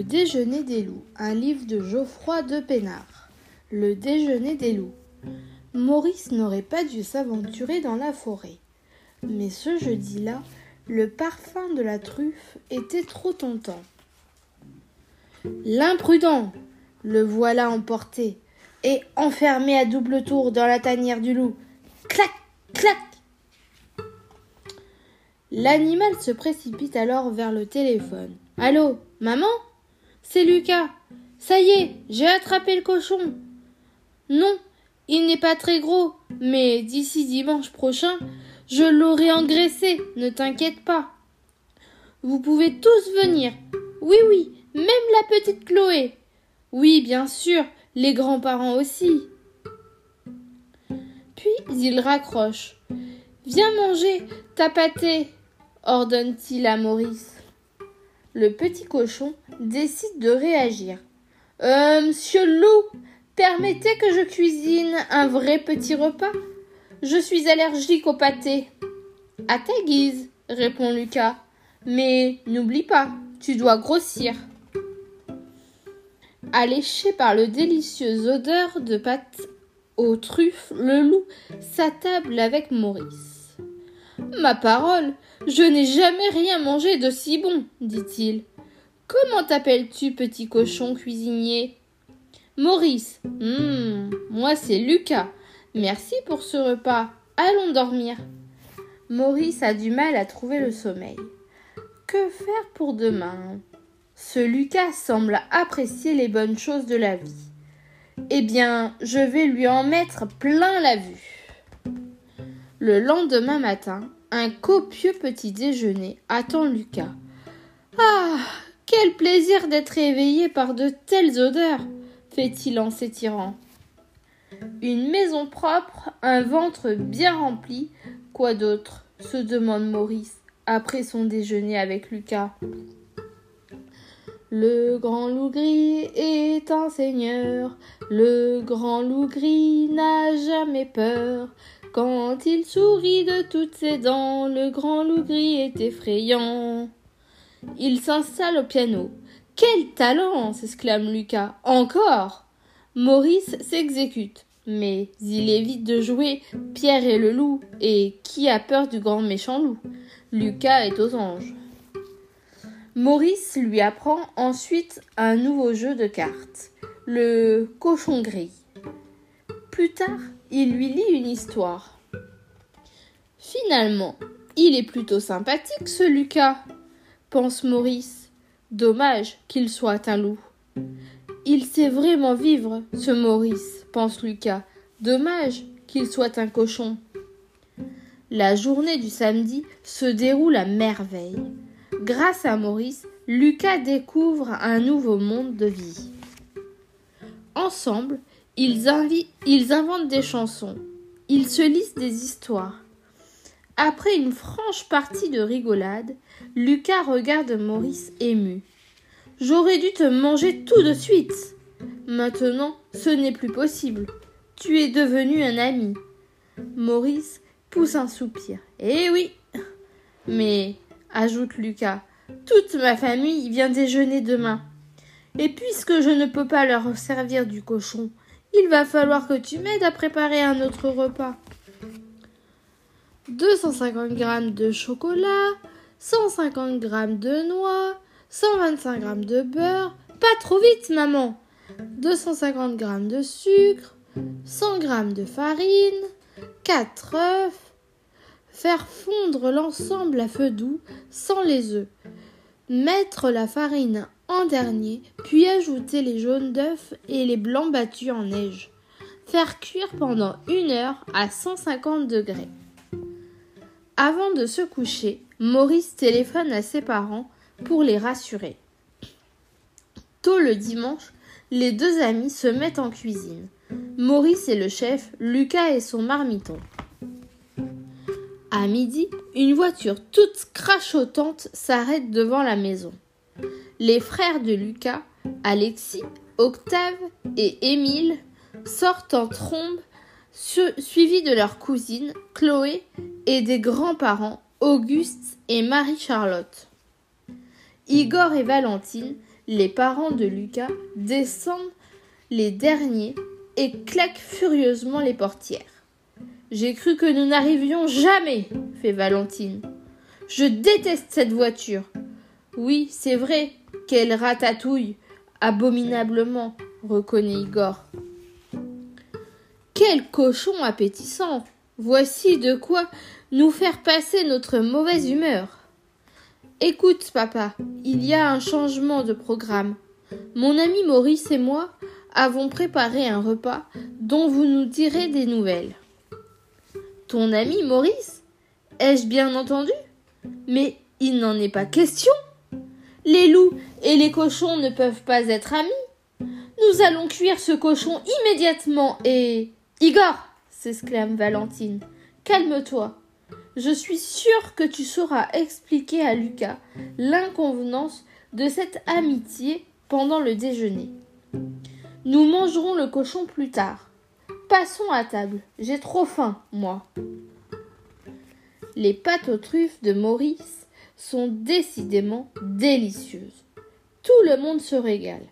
Le déjeuner des loups, un livre de Geoffroy de Pénard. Le déjeuner des loups. Maurice n'aurait pas dû s'aventurer dans la forêt. Mais ce jeudi-là, le parfum de la truffe était trop tentant. L'imprudent Le voilà emporté et enfermé à double tour dans la tanière du loup. Clac, clac L'animal se précipite alors vers le téléphone. Allô, maman? C'est Lucas. Ça y est, j'ai attrapé le cochon. Non, il n'est pas très gros, mais d'ici dimanche prochain, je l'aurai engraissé, ne t'inquiète pas. Vous pouvez tous venir. Oui, oui, même la petite Chloé. Oui, bien sûr, les grands-parents aussi. Puis il raccroche. Viens manger ta pâtée, ordonne-t-il à Maurice. Le petit cochon décide de réagir. Euh, monsieur loup, permettez que je cuisine un vrai petit repas Je suis allergique au pâté. À ta guise, répond Lucas. Mais n'oublie pas, tu dois grossir. Alléché par le délicieuse odeur de pâte aux truffes, le loup s'attable avec Maurice. Ma parole, je n'ai jamais rien mangé de si bon, dit-il. Comment t'appelles-tu, petit cochon cuisinier? Maurice. Hum, moi c'est Lucas. Merci pour ce repas. Allons dormir. Maurice a du mal à trouver le sommeil. Que faire pour demain? Ce Lucas semble apprécier les bonnes choses de la vie. Eh bien, je vais lui en mettre plein la vue. Le lendemain matin, un copieux petit déjeuner attend Lucas. Ah. Quel plaisir d'être éveillé par de telles odeurs. fait-il en s'étirant. Une maison propre, un ventre bien rempli, quoi d'autre? se demande Maurice après son déjeuner avec Lucas. Le grand loup gris est un seigneur, le grand loup gris n'a jamais peur. Quand il sourit de toutes ses dents, le grand loup gris est effrayant. Il s'installe au piano. Quel talent s'exclame Lucas. Encore Maurice s'exécute. Mais il évite de jouer Pierre et le loup. Et qui a peur du grand méchant loup? Lucas est aux anges. Maurice lui apprend ensuite un nouveau jeu de cartes, le cochon gris. Plus tard, il lui lit une histoire. Finalement, il est plutôt sympathique ce Lucas, pense Maurice. Dommage qu'il soit un loup. Il sait vraiment vivre, ce Maurice, pense Lucas. Dommage qu'il soit un cochon. La journée du samedi se déroule à merveille. Grâce à Maurice, Lucas découvre un nouveau monde de vie. Ensemble, ils, inventent des chansons. Ils se lisent des histoires. Après une franche partie de rigolade, Lucas regarde Maurice ému. J'aurais dû te manger tout de suite. Maintenant, ce n'est plus possible. Tu es devenu un ami. Maurice pousse un soupir. Eh oui. Mais ajoute Lucas. Toute ma famille vient déjeuner demain. Et puisque je ne peux pas leur servir du cochon, il va falloir que tu m'aides à préparer un autre repas. 250 g de chocolat, 150 g de noix, 125 g de beurre. Pas trop vite, maman. 250 g de sucre, 100 g de farine, 4 œufs, Faire fondre l'ensemble à feu doux sans les œufs. Mettre la farine en dernier, puis ajouter les jaunes d'œufs et les blancs battus en neige. Faire cuire pendant une heure à 150 degrés. Avant de se coucher, Maurice téléphone à ses parents pour les rassurer. Tôt le dimanche, les deux amis se mettent en cuisine. Maurice et le chef, Lucas et son marmiton. À midi, une voiture toute crachotante s'arrête devant la maison. Les frères de Lucas, Alexis, Octave et Émile, sortent en trombe, suivis de leur cousine, Chloé, et des grands-parents, Auguste et Marie-Charlotte. Igor et Valentine, Les parents de Lucas descendent les derniers et claquent furieusement les portières. J'ai cru que nous n'arrivions jamais, fait Valentine. Je déteste cette voiture. Oui, c'est vrai qu'elle ratatouille abominablement, reconnaît Igor. Quel cochon appétissant. Voici de quoi nous faire passer notre mauvaise humeur. Écoute, papa, il y a un changement de programme. Mon ami Maurice et moi avons préparé un repas dont vous nous direz des nouvelles. Ton ami Maurice Ai-je bien entendu? Mais il n'en est pas question. Les loups et les cochons ne peuvent pas être amis. Nous allons cuire ce cochon immédiatement et. Igor s'exclame Valentine. Calme-toi. Je suis sûre que tu sauras expliquer à Lucas l'inconvenance de cette amitié pendant le déjeuner. Nous mangerons le cochon plus tard. Passons à table. J'ai trop faim, moi. Les pâtes aux truffes de Maurice sont décidément délicieuses. Tout le monde se régale.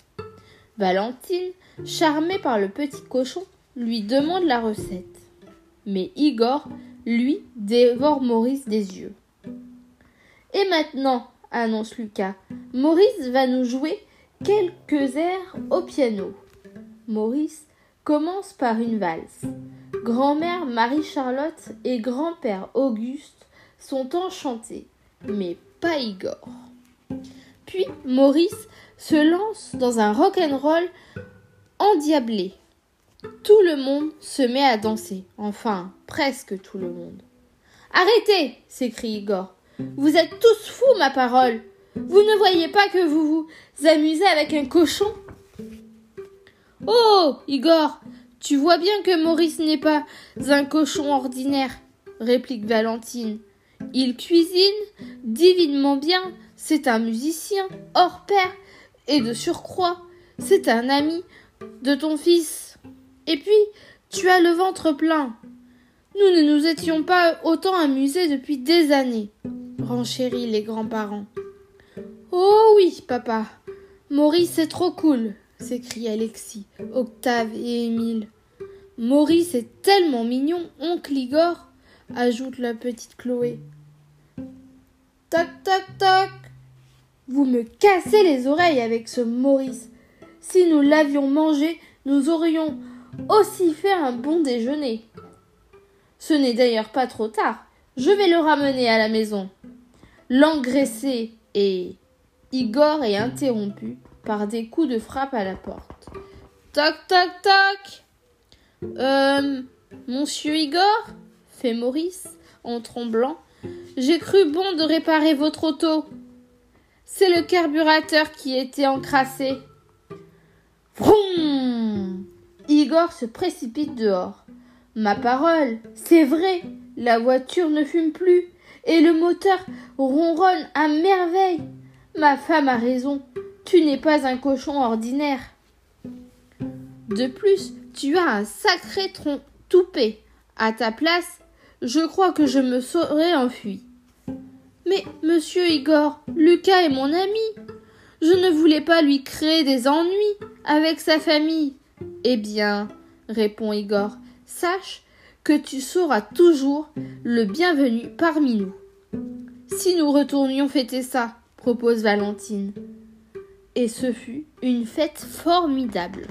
Valentine, charmée par le petit cochon, lui demande la recette. Mais Igor, lui, dévore Maurice des yeux. Et maintenant, annonce Lucas, Maurice va nous jouer quelques airs au piano. Maurice commence par une valse. Grand-mère Marie-Charlotte et grand-père Auguste sont enchantés, mais pas Igor. Puis Maurice se lance dans un rock'n'roll endiablé. Tout le monde se met à danser, enfin presque tout le monde. Arrêtez s'écrie Igor. Vous êtes tous fous, ma parole. Vous ne voyez pas que vous vous amusez avec un cochon? Oh, Igor, tu vois bien que Maurice n'est pas un cochon ordinaire, réplique Valentine. Il cuisine divinement bien, c'est un musicien hors pair, et de surcroît, c'est un ami de ton fils. Et puis, tu as le ventre plein. Nous ne nous étions pas autant amusés depuis des années, renchérit les grands-parents. Oh oui, papa, Maurice est trop cool, s'écria Alexis, Octave et Émile. Maurice est tellement mignon, oncle Igor, ajoute la petite Chloé. Toc toc toc. Vous me cassez les oreilles avec ce Maurice. Si nous l'avions mangé, nous aurions aussi fait un bon déjeuner. Ce n'est d'ailleurs pas trop tard. Je vais le ramener à la maison. L'engraisser et Igor est interrompu par des coups de frappe à la porte. Toc toc toc. Euh. Monsieur Igor? Fait Maurice en tremblant. J'ai cru bon de réparer votre auto. C'est le carburateur qui était encrassé. Vroom Igor se précipite dehors. Ma parole, c'est vrai, la voiture ne fume plus et le moteur ronronne à merveille. Ma femme a raison. Tu n'es pas un cochon ordinaire. De plus, tu as un sacré tronc toupé. À ta place, je crois que je me serais enfui. Mais, monsieur Igor, Lucas est mon ami. Je ne voulais pas lui créer des ennuis avec sa famille. Eh bien, répond Igor, sache que tu seras toujours le bienvenu parmi nous. Si nous retournions fêter ça, propose Valentine et ce fut une fête formidable.